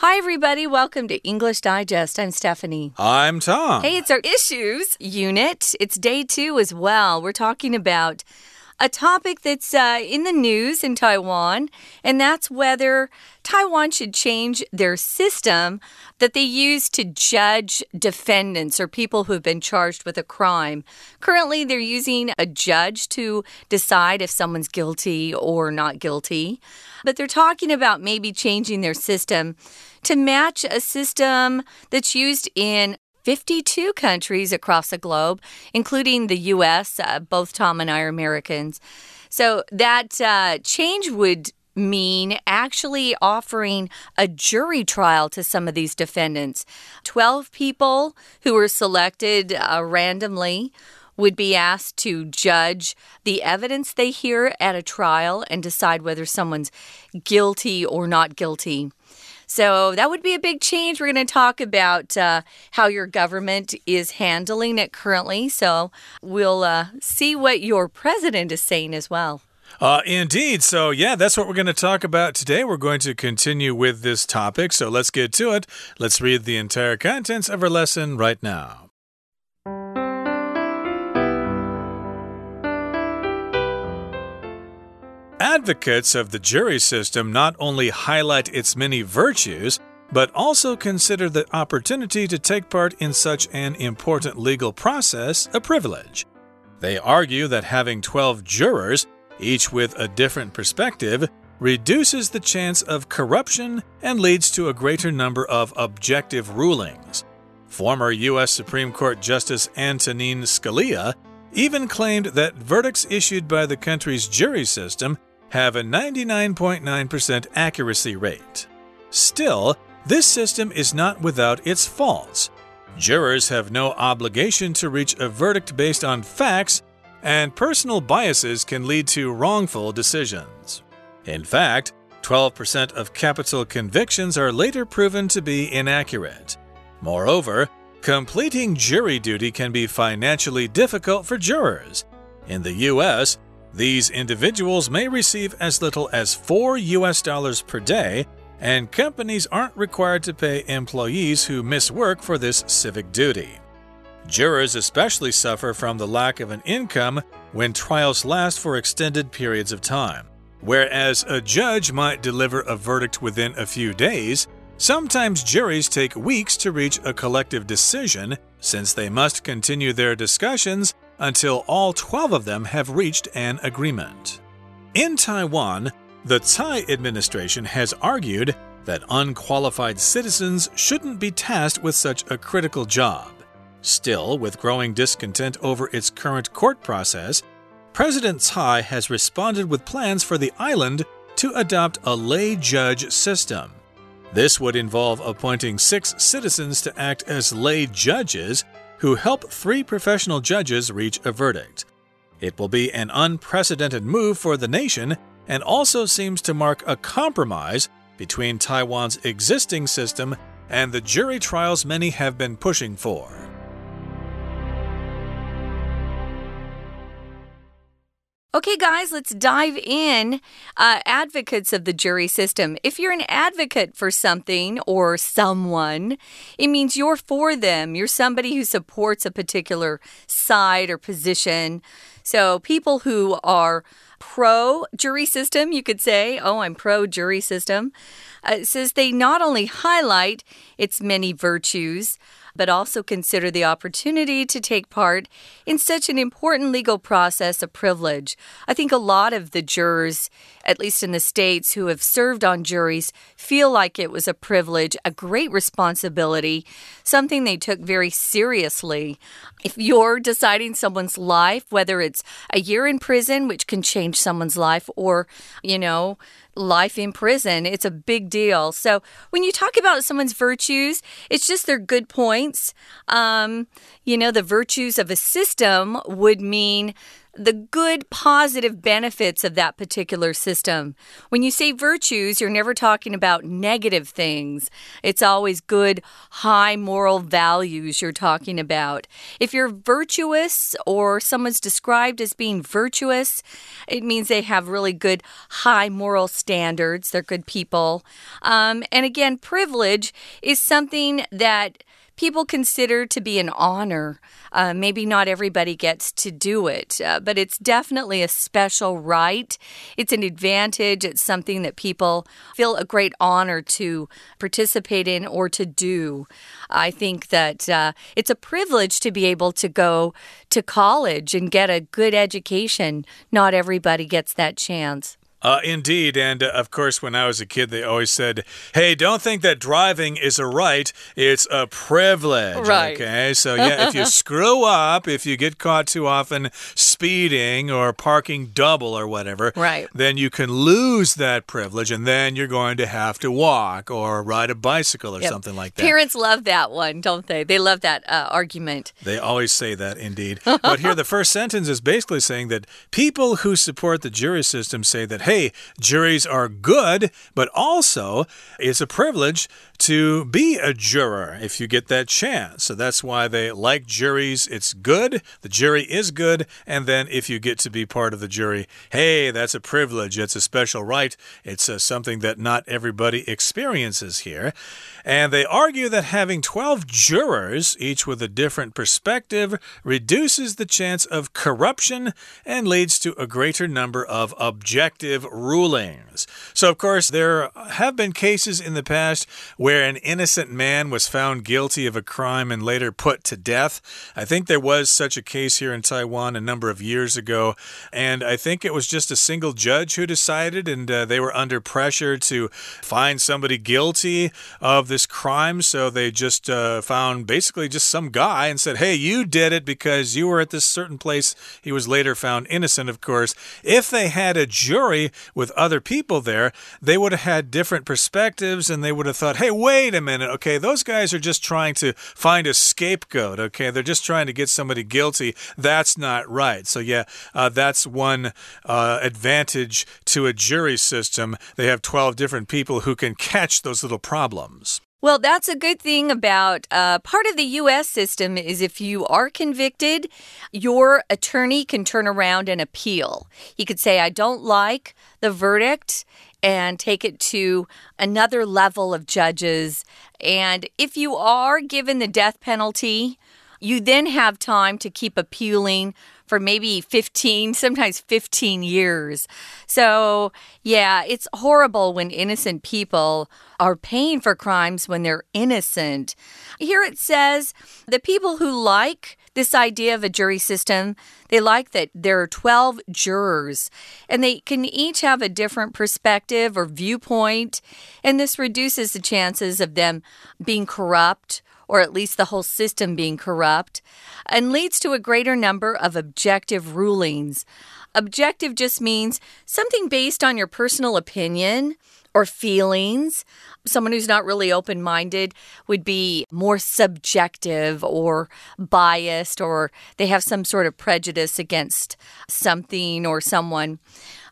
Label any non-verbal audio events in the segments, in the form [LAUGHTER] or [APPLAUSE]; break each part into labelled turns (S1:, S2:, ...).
S1: Hi, everybody. Welcome to English Digest. I'm Stephanie.
S2: I'm Tom.
S1: Hey, it's our issues unit. It's day two as well. We're talking about a topic that's uh, in the news in Taiwan, and that's whether Taiwan should change their system that they use to judge defendants or people who have been charged with a crime. Currently, they're using a judge to decide if someone's guilty or not guilty, but they're talking about maybe changing their system to match a system that's used in 52 countries across the globe, including the US. Uh, both Tom and I are Americans. So that uh, change would mean actually offering a jury trial to some of these defendants. 12 people who were selected uh, randomly would be asked to judge the evidence they hear at a trial and decide whether someone's guilty or not guilty. So that would be a big change. We're going to talk about uh, how your government is handling it currently. So we'll uh, see what your president is saying as well.
S2: Uh, indeed. So, yeah, that's what we're going to talk about today. We're going to continue with this topic. So, let's get to it. Let's read the entire contents of our lesson right now. Advocates of the jury system not only highlight its many virtues, but also consider the opportunity to take part in such an important legal process a privilege. They argue that having 12 jurors, each with a different perspective, reduces the chance of corruption and leads to a greater number of objective rulings. Former U.S. Supreme Court Justice Antonin Scalia even claimed that verdicts issued by the country's jury system have a 99.9% accuracy rate. Still, this system is not without its faults. Jurors have no obligation to reach a verdict based on facts, and personal biases can lead to wrongful decisions. In fact, 12% of capital convictions are later proven to be inaccurate. Moreover, completing jury duty can be financially difficult for jurors. In the US, these individuals may receive as little as 4 US dollars per day, and companies aren't required to pay employees who miss work for this civic duty. Jurors especially suffer from the lack of an income when trials last for extended periods of time. Whereas a judge might deliver a verdict within a few days, sometimes juries take weeks to reach a collective decision since they must continue their discussions until all 12 of them have reached an agreement. In Taiwan, the Tsai administration has argued that unqualified citizens shouldn't be tasked with such a critical job. Still, with growing discontent over its current court process, President Tsai has responded with plans for the island to adopt a lay judge system. This would involve appointing six citizens to act as lay judges who help three professional judges reach a verdict. It will be an unprecedented move for the nation and also seems to mark a compromise between Taiwan's existing system and the jury trials many have been pushing for.
S1: Okay, guys, let's dive in. Uh, advocates of the jury system. If you're an advocate for something or someone, it means you're for them. You're somebody who supports a particular side or position. So, people who are pro jury system, you could say, oh, I'm pro jury system, uh, says they not only highlight its many virtues, but also consider the opportunity to take part in such an important legal process a privilege. I think a lot of the jurors, at least in the States, who have served on juries, feel like it was a privilege, a great responsibility, something they took very seriously. If you're deciding someone's life, whether it's a year in prison, which can change someone's life, or, you know, life in prison. It's a big deal. So when you talk about someone's virtues, it's just their good points. Um, you know, the virtues of a system would mean the good, positive benefits of that particular system. When you say virtues, you're never talking about negative things. It's always good, high moral values you're talking about. If you're virtuous or someone's described as being virtuous, it means they have really good, high moral standards. They're good people. Um, and again, privilege is something that people consider to be an honor. Uh, maybe not everybody gets to do it, uh, but it's definitely a special right. It's an advantage. It's something that people feel a great honor to participate in or to do. I think that uh, it's a privilege to be able to go to college and get a good education. Not everybody gets that chance.
S2: Uh, indeed. And uh, of course, when I was a kid, they always said, hey, don't think that driving is a right, it's a privilege.
S1: Right.
S2: Okay. So, [LAUGHS] yeah, if you screw up, if you get caught too often speeding or parking double or whatever,
S1: right.
S2: then you can lose that privilege and then you're going to have to walk or ride a bicycle or
S1: Yep.
S2: something like that.
S1: Parents love that one, don't they? They love that uh, argument.
S2: They always say that, indeed. [LAUGHS] but here, the first sentence is basically saying that people who support the jury system say that, hey, juries are good, but also it's a privilege to be a juror if you get that chance. So that's why they like juries. It's good. The jury is good. And then if you get to be part of the jury, hey, that's a privilege. It's a special right. It's uh, something that not everybody experiences here. And they argue that having 12 jurors, each with a different perspective, reduces the chance of corruption and leads to a greater number of objective rulings. So, of course, there have been cases in the past where an innocent man was found guilty of a crime and later put to death. I think there was such a case here in Taiwan a number of years ago, and I think it was just a single judge who decided, and uh, they were under pressure to find somebody guilty of this crime. So they just uh, found basically just some guy and said, Hey, you did it because you were at this certain place. He was later found innocent, of course. If they had a jury with other people there, they would have had different perspectives and they would have thought, Hey, wait a minute. Okay, those guys are just trying to find a scapegoat. Okay, they're just trying to get somebody guilty. That's not right. So, yeah, uh, that's one uh, advantage to a jury system. They have 12 different people who can catch those little problems.
S1: Well, that's a good thing about uh, part of the U.S. system is if you are convicted, your attorney can turn around and appeal. He could say, I don't like the verdict and take it to another level of judges. And if you are given the death penalty, you then have time to keep appealing for maybe 15, sometimes 15 years. So, yeah, it's horrible when innocent people are paying for crimes when they're innocent. Here it says the people who like this idea of a jury system, they like that there are 12 jurors and they can each have a different perspective or viewpoint. And this reduces the chances of them being corrupt or at least the whole system being corrupt, and leads to a greater number of objective rulings. Objective just means something based on your personal opinion or feelings. Someone who's not really open minded would be more subjective or biased, or they have some sort of prejudice against something or someone.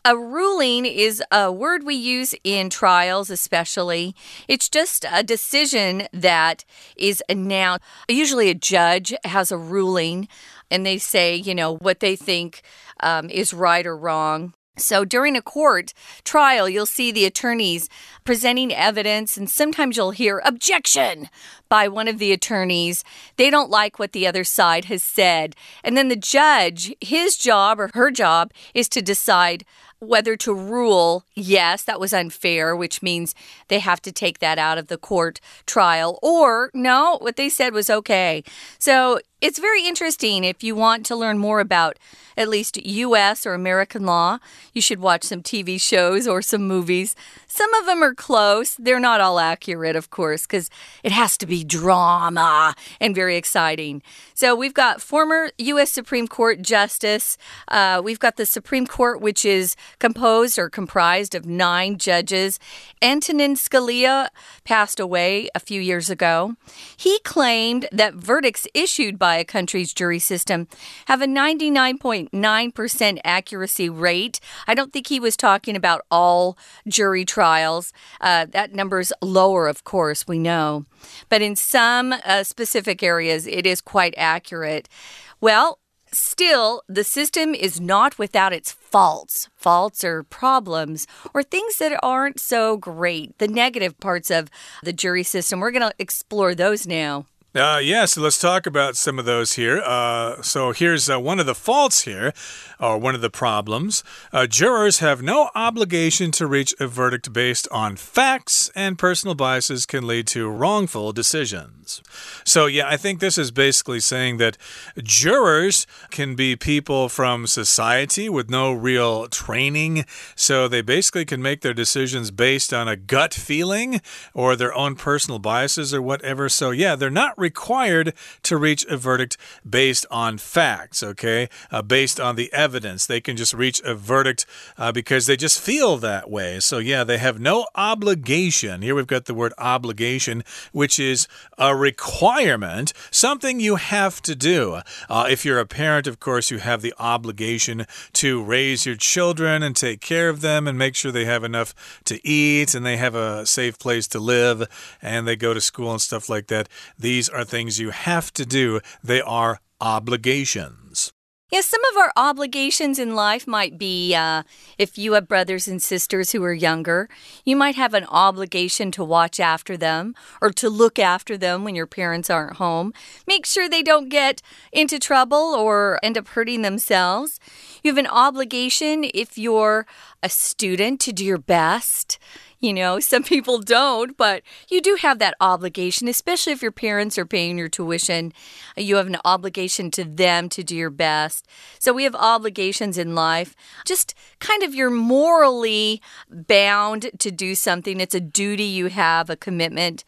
S1: A ruling is a word we use in trials, especially. It's just a decision that is announced. Usually, a judge has a ruling and they say, you know, what they think um, is right or wrong. So during a court trial, you'll see the attorneys presenting evidence, and sometimes you'll hear objection by one of the attorneys. They don't like what the other side has said. And then the judge, his job or her job is to decide whether to rule, yes, that was unfair, which means they have to take that out of the court trial, or no, what they said was okay. So it's very interesting. If you want to learn more about at least U.S. or American law, you should watch some TV shows or some movies. Some of them are close. They're not all accurate, of course, because it has to be drama and very exciting. So we've got former U.S. Supreme Court Justice. Uh, we've got the Supreme Court, which is composed or comprised of nine judges. Antonin Scalia passed away a few years ago. He claimed that verdicts issued by a country's jury system have a 99.9% accuracy rate. I don't think he was talking about all jury trials. Uh, that number's lower, of course, we know. But in some uh, specific areas, it is quite accurate. Well, Still, the system is not without its faults. Faults or problems or things that aren't so great. The negative parts of the jury system. We're going to explore those now.
S2: Uh, yeah, so let's talk about some of those here. Uh, so here's uh, one of the faults here, or one of the problems. Uh, jurors have no obligation to reach a verdict based on facts, and personal biases can lead to wrongful decisions. So, yeah, I think this is basically saying that jurors can be people from society with no real training. So they basically can make their decisions based on a gut feeling or their own personal biases or whatever. So, yeah, they're not required to reach a verdict based on facts, okay? Uh, based on the evidence. They can just reach a verdict uh, because they just feel that way. So, yeah, they have no obligation. Here we've got the word obligation, which is a requirement, something you have to do. Uh, if you're a parent, of course, you have the obligation to raise your children and take care of them and make sure they have enough to eat and they have a safe place to live and they go to school and stuff like that. These are things you have to do, they are obligations.
S1: Yes, some of our obligations in life might be uh, if you have brothers and sisters who are younger, you might have an obligation to watch after them or to look after them when your parents aren't home. Make sure they don't get into trouble or end up hurting themselves. You have an obligation if you're a student to do your best. You know, some people don't, but you do have that obligation, especially if your parents are paying your tuition. You have an obligation to them to do your best. So we have obligations in life. Just kind of you're morally bound to do something. It's a duty you have, a commitment.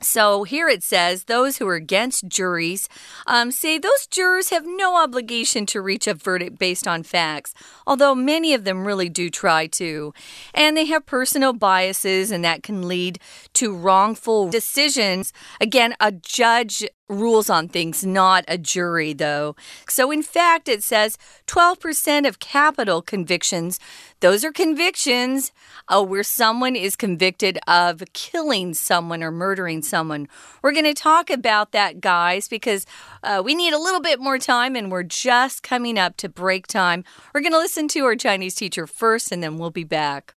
S1: So here it says those who are against juries um, say those jurors have no obligation to reach a verdict based on facts, although many of them really do try to. And they have personal biases, and that can lead to wrongful decisions. Again, a judge rules on things, not a jury, though. So, in fact, it says 12% of capital convictions, those are convictions uh, where someone is convicted of killing someone or murdering someone. We're going to talk about that, guys, because uh, we need a little bit more time and we're just coming up to break time. We're going to listen to our Chinese teacher first and then we'll be back.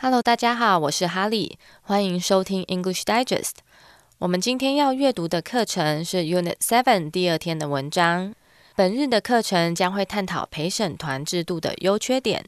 S3: Hello，大家好，我是哈利，欢迎收听 English Digest。我们今天要阅读的课程是 Unit Seven 第二天的文章。 本日的课程将会探讨陪审团制度的优缺点。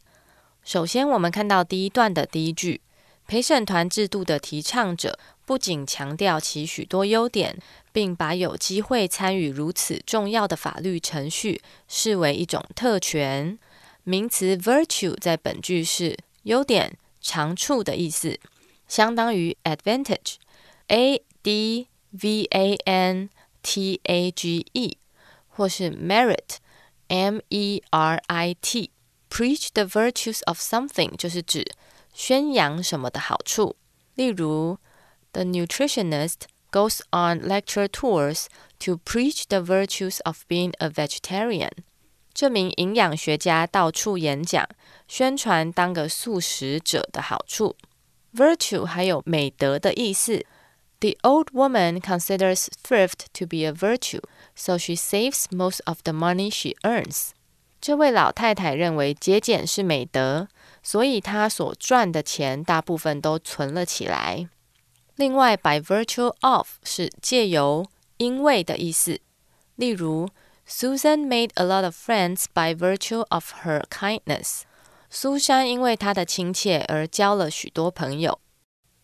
S3: 首先，我们看到第一段的第一句：陪审团制度的提倡者不仅强调其许多优点，并把有机会参与如此重要的法律程序视为一种特权。名词 virtue 在本句是优点、长处的意思，相当于 advantage。A D V A N T A G E，或是 merit M E R I T。Preach the virtues of something 就是指宣扬什么的好处。例如，The nutritionist goes on lecture tours to preach the virtues of being a vegetarian。这名营养学家到处演讲，宣传当个素食者的好处。Virtue 还有美德的意思。the old woman considers thrift to be a virtue, so she saves most of the money she earns. 这位老太太认为节俭是美德，所以她所赚的钱大部分都存了起来。另外，by virtue of 是借由、因为的意思。例如，Susan made a lot of friends by virtue of her kindness。苏珊因为她的亲切而交了许多朋友。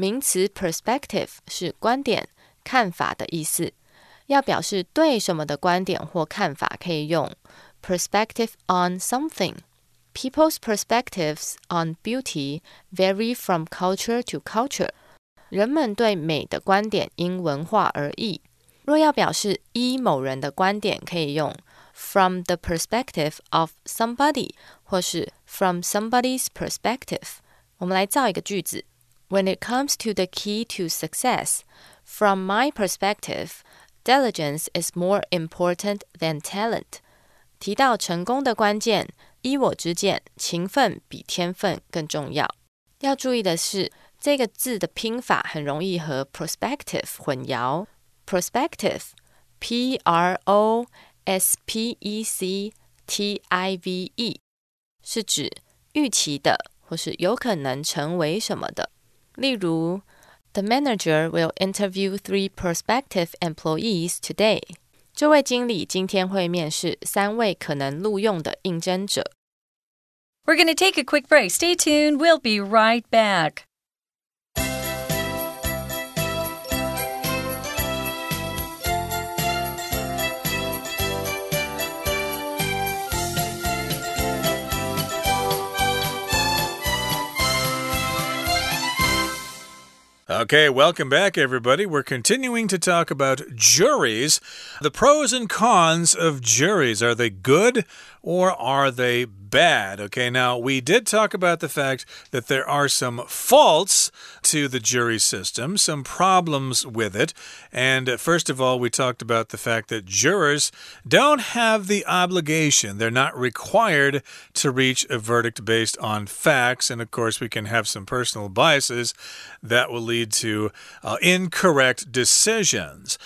S3: 名词 perspective 是观点、看法的意思。要表示对什么的观点或看法，可以用 perspective on something。People's perspectives on beauty vary from culture to culture。人们对美的观点因文化而异。若要表示依某人的观点，可以用 from the perspective of somebody，或是 from somebody's perspective。我们来造一个句子 ：When it comes to the key to success, from my perspective, diligence is more important than talent。提到成功的关键，依我之见，勤奋比天分更重要。要注意的是，这个字的拼法很容易和 perspective 混淆。prospective, P R O S P E C T I V E，是指预期的或是有可能成为什么的。 例如，The manager will interview three prospective employees today。这位经理今天会面试三位可能录用的应征者。
S1: We're going to take a quick break. Stay tuned. We'll be right back.
S2: Okay, welcome back, everybody. We're continuing to talk about juries. The pros and cons of juries. Are they good or are they bad? Okay, now we did talk about the fact that there are some faults to the jury system, some problems with it. And uh, first of all, we talked about the fact that jurors don't have the obligation, they're not required to reach a verdict based on facts. And of course, we can have some personal biases that will lead to uh, incorrect decisions.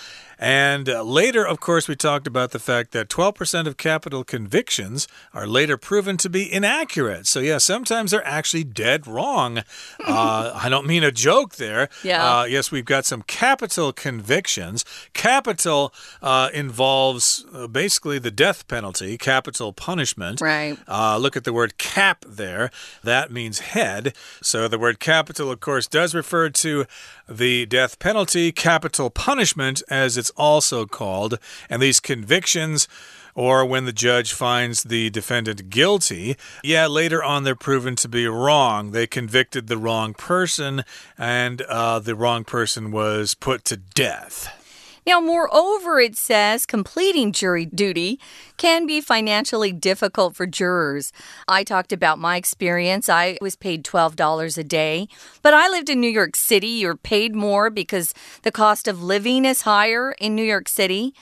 S2: And uh, later, of course, we talked about the fact that 12% of capital convictions are later proven to be inaccurate. So, yeah, sometimes they're actually dead wrong. [LAUGHS] uh, I don't mean a joke there.
S1: Yeah.
S2: Uh, yes, we've got some capital convictions. Capital uh, involves uh, basically the death penalty, capital punishment.
S1: Right.
S2: Uh, look at the word cap there. That means head. So, the word capital, of course, does refer to the death penalty, capital punishment, as it's also called. And these convictions or when the judge finds the defendant guilty, yeah, later on they're proven to be wrong. They convicted the wrong person, and uh, the wrong person was put to death.
S1: Now, moreover, it says completing jury duty can be financially difficult for jurors. I talked about my experience. I was paid $12 a day, but I lived in New York City. You're paid more because the cost of living is higher in New York City.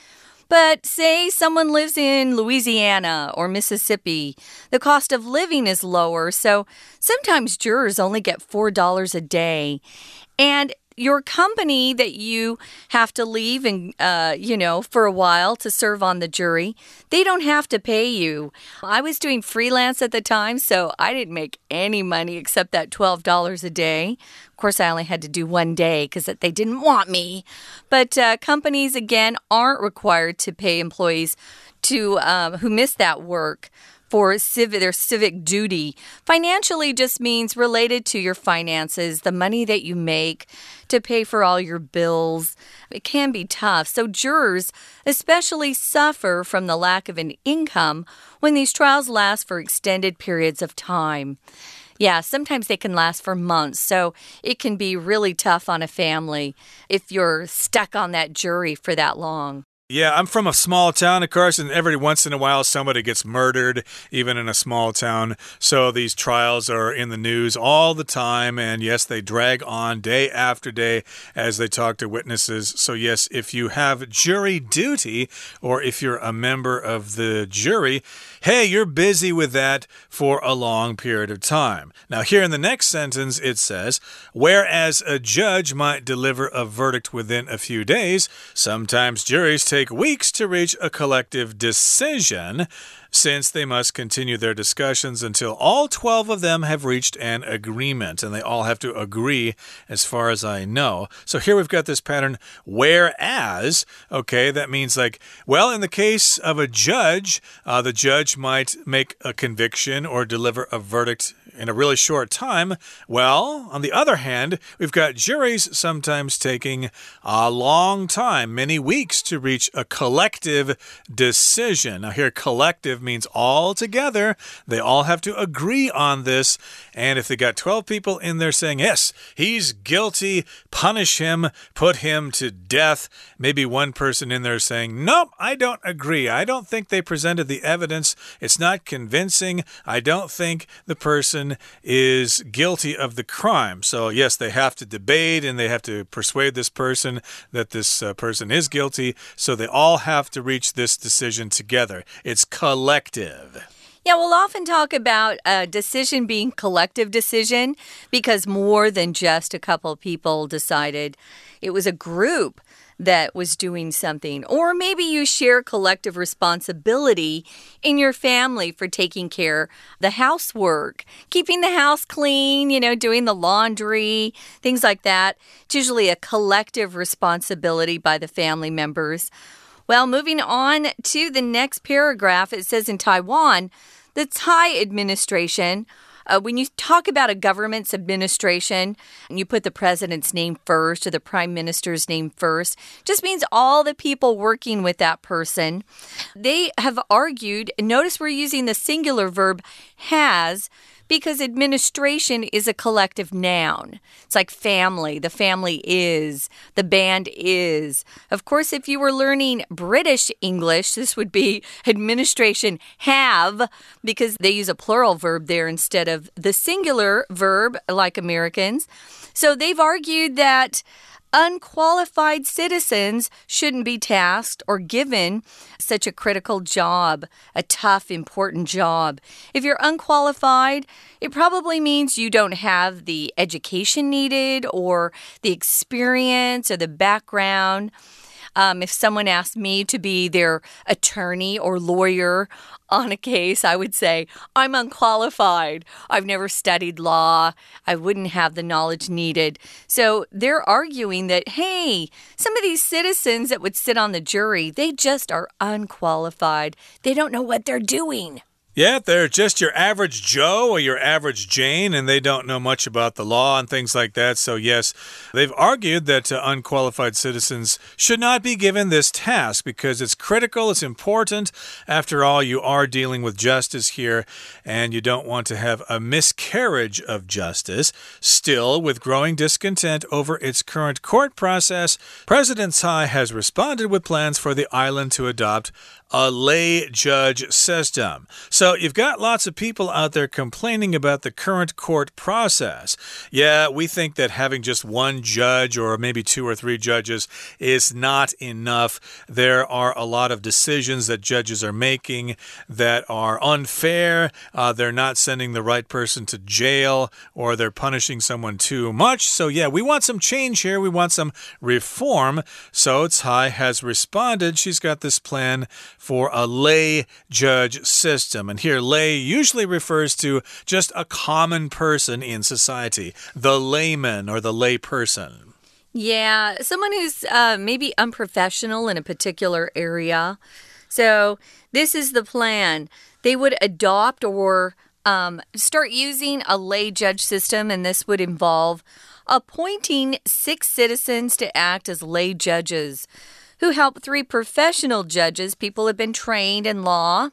S1: But say someone lives in Louisiana or Mississippi, the cost of living is lower, so sometimes jurors only get $4 a day. And your company that you have to leave and uh, you know for a while to serve on the jury they don't have to pay you. I was doing freelance at the time so i didn't make any money except that $12 a day. Of course i only had to do one day because they didn't want me. But uh, companies again aren't required to pay employees to um, who miss that work for civic, their civic duty. Financially just means related to your finances, the money that you make to pay for all your bills. It can be tough. So, jurors especially suffer from the lack of an income when these trials last for extended periods of time. Yeah, sometimes they can last for months. So it can be really tough on a family if you're stuck on that jury for that long.
S2: Yeah, I'm from a small town, of course, and every once in a while somebody gets murdered, even in a small town. So these trials are in the news all the time. And yes, they drag on day after day as they talk to witnesses. So, yes, if you have jury duty or if you're a member of the jury, hey, you're busy with that for a long period of time. Now, here in the next sentence, it says, whereas a judge might deliver a verdict within a few days, sometimes juries take weeks to reach a collective decision since they must continue their discussions until all 12 of them have reached an agreement. And they all have to agree, as far as I know. So here we've got this pattern, whereas, okay, that means like, well, in the case of a judge, uh, the judge might make a conviction or deliver a verdict in a really short time. Well, on the other hand, we've got juries sometimes taking a long time, many weeks, to reach a collective decision. Now, here, collective means all together. They all have to agree on this. And if they got 12 people in there saying, yes, he's guilty, punish him, put him to death, maybe one person in there saying, nope, I don't agree. I don't think they presented the evidence. It's not convincing. I don't think the person person is guilty of the crime. So, yes, they have to debate and they have to persuade this person that this uh, person is guilty. So, they all have to reach this decision together. It's collective.
S1: Yeah, we'll often talk about a decision being collective decision because more than just a couple people decided. It was a group that was doing something. Or maybe you share collective responsibility in your family for taking care the housework, keeping the house clean, you know, doing the laundry, things like that. It's usually a collective responsibility by the family members. Well, moving on to the next paragraph, it says in Taiwan, the Tsai administration uh, when you talk about a government's administration and you put the president's name first or the prime minister's name first, just means all the people working with that person. They have argued, notice we're using the singular verb has because administration is a collective noun. It's like family. The family is, the band is. Of course, if you were learning British English, this would be [LAUGHS] administration have because they use a plural verb there instead of the singular verb like Americans. So they've argued that unqualified citizens shouldn't be tasked or given such a critical job, a tough, important job. If you're unqualified, it probably means you don't have the education needed or the experience or the background. Um, if someone asked me to be their attorney or lawyer on a case, I would say, I'm unqualified. I've never studied law. I wouldn't have the knowledge needed. So they're arguing that, hey, some of these citizens that would sit on the jury, they just are unqualified. They don't know what they're doing.
S2: Yeah, they're just your average Joe or your average Jane, and they don't know much about the law and things like that. So, yes, they've argued that uh, unqualified citizens should not be given this task because it's critical, it's important. After all, you are dealing with justice here, and you don't want to have a miscarriage of justice. Still, with growing discontent over its current court process, President Tsai has responded with plans for the island to adopt a lay judge system. So you've got lots of people out there complaining about the current court process. Yeah, we think that having just one judge or maybe two or three judges is not enough. There are a lot of decisions that judges are making that are unfair. Uh, they're not sending the right person to jail or they're punishing someone too much. So, yeah, we want some change here. We want some reform. So, Tsai has responded. She's got this plan for a lay judge system. And here, lay usually refers to just a common person in society, the layman or the lay person.
S1: Yeah, someone who's uh, maybe unprofessional in a particular area. So, this is the plan. They would adopt or um, start using a lay judge system, and this would involve appointing six citizens to act as lay judges who helped three professional judges, people have been trained in law,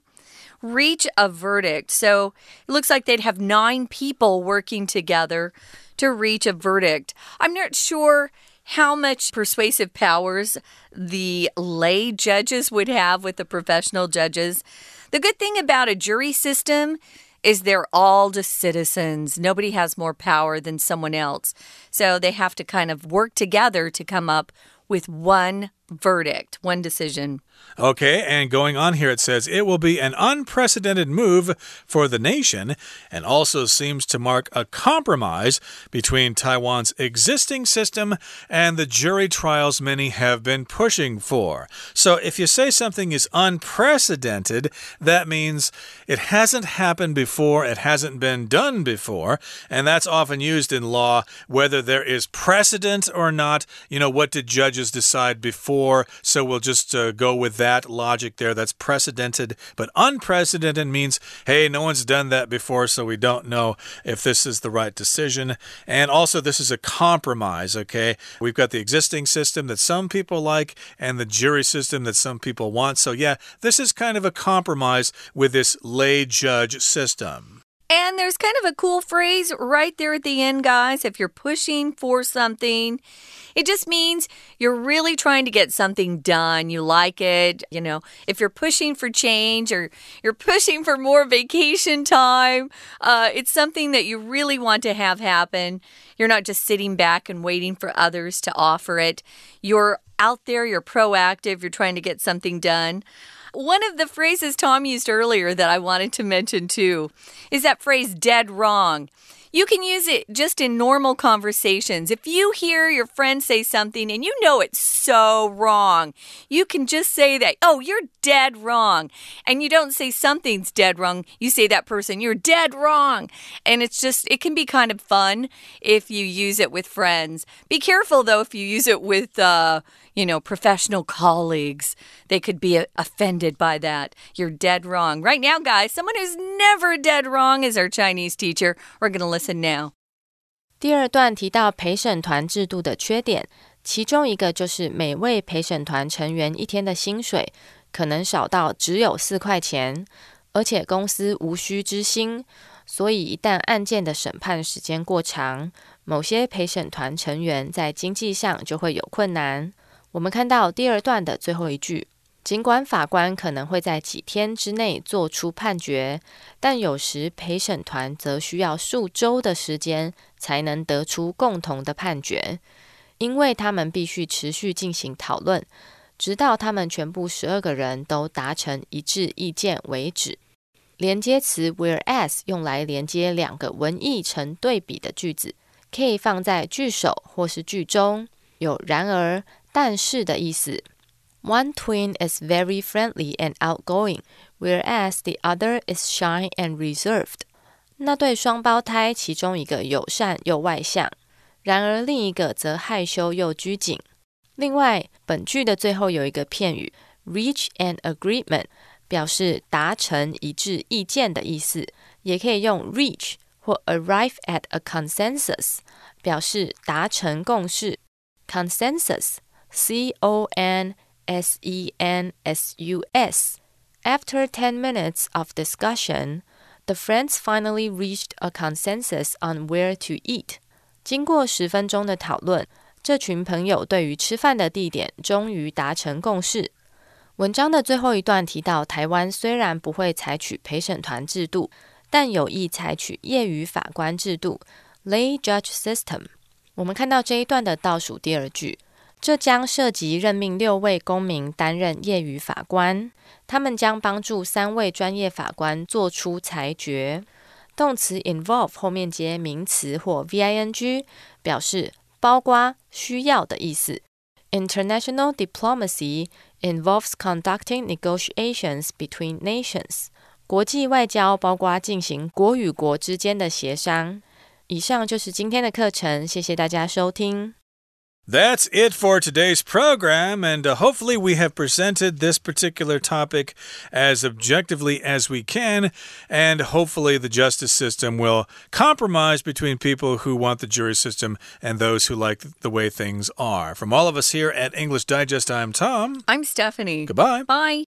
S1: reach a verdict. So it looks like they'd have nine people working together to reach a verdict. I'm not sure how much persuasive powers the lay judges would have with the professional judges. The good thing about a jury system is they're all just citizens. Nobody has more power than someone else. So they have to kind of work together to come up with one verdict, one decision.
S2: Okay, and going on here, it says it will be an unprecedented move for the nation and also seems to mark a compromise between Taiwan's existing system and the jury trials many have been pushing for. So, if you say something is unprecedented, that means it hasn't happened before, it hasn't been done before, and that's often used in law whether there is precedent or not. You know, what did judges decide before? So, we'll just uh, go with that logic there. That's precedented, but unprecedented means, hey, no one's done that before, so we don't know if this is the right decision. And also, this is a compromise, okay? We've got the existing system that some people like and the jury system that some people want. So, yeah, this is kind of a compromise with this lay judge system.
S1: And there's kind of a cool phrase right there at the end, guys. If you're pushing for something, it just means you're really trying to get something done. You like it. You know, if you're pushing for change or you're pushing for more vacation time, uh, it's something that you really want to have happen. You're not just sitting back and waiting for others to offer it. You're out there, you're proactive, you're trying to get something done. One of the phrases Tom used earlier that I wanted to mention too is that phrase dead wrong. You can use it just in normal conversations. If you hear your friend say something and you know it's so wrong, you can just say that, oh, you're dead wrong. And you don't say something's dead wrong. You say that person, you're dead wrong. And it's just, it can be kind of fun if you use it with friends. Be careful though if you use it with, uh, you know, professional colleagues. They could be offended by that. You're dead wrong. Right now, guys, someone who's never dead wrong is our Chinese teacher. We're going to listen now.
S3: 第二段提到陪审团制度的缺点，其中一个就是每位陪审团成员一天的薪水可能少到只有四块钱，而且公司无需知薪，所以一旦案件的审判时间过长，某些陪审团成员在经济上就会有困难。 我们看到第二段的最后一句，尽管法官可能会在几天之内做出判决，但有时陪审团则需要数周的时间才能得出共同的判决，因为他们必须持续进行讨论，直到他们全部十二个人都达成一致意见为止。连接词 whereas 用来连接两个文意成对比的句子，可以放在句首或是句中，有然而。但是的意思。One twin is very friendly and outgoing, whereas the other is shy and reserved. 那对双胞胎其中一个友善又外向，然而另一个则害羞又拘谨。另外，本句的最后有一个片语 reach an agreement，表示达成一致意见的意思，也可以用 reach 或 arrive at a consensus，表示达成共识。consensus C O N S E N S U S. After 10 minutes of discussion, the friends finally reached a consensus on where to eat. 经过十分钟的讨论，这群朋友对于吃饭的地点终于达成共识。文章的最后一段提到，台湾虽然不会采取陪审团制度，但有意采取业余法官制度 （lay judge system）。我们看到这一段的倒数第二句。 这将涉及任命六位公民担任业余法官，他们将帮助三位专业法官做出裁决。动词 involve 后面接名词或 v-i-n-g，表示包括、需要的意思。International diplomacy involves conducting negotiations between nations。国际外交包括进行国与国之间的协商。以上就是今天的课程，谢谢大家收听。
S2: That's it for today's program, and uh, hopefully, we have presented this particular topic as objectively as we can, and hopefully, the justice system will compromise between people who want the jury system and those who like the way things are. From all of us here at English Digest, I'm Tom.
S1: I'm Stephanie.
S2: Goodbye.
S1: Bye.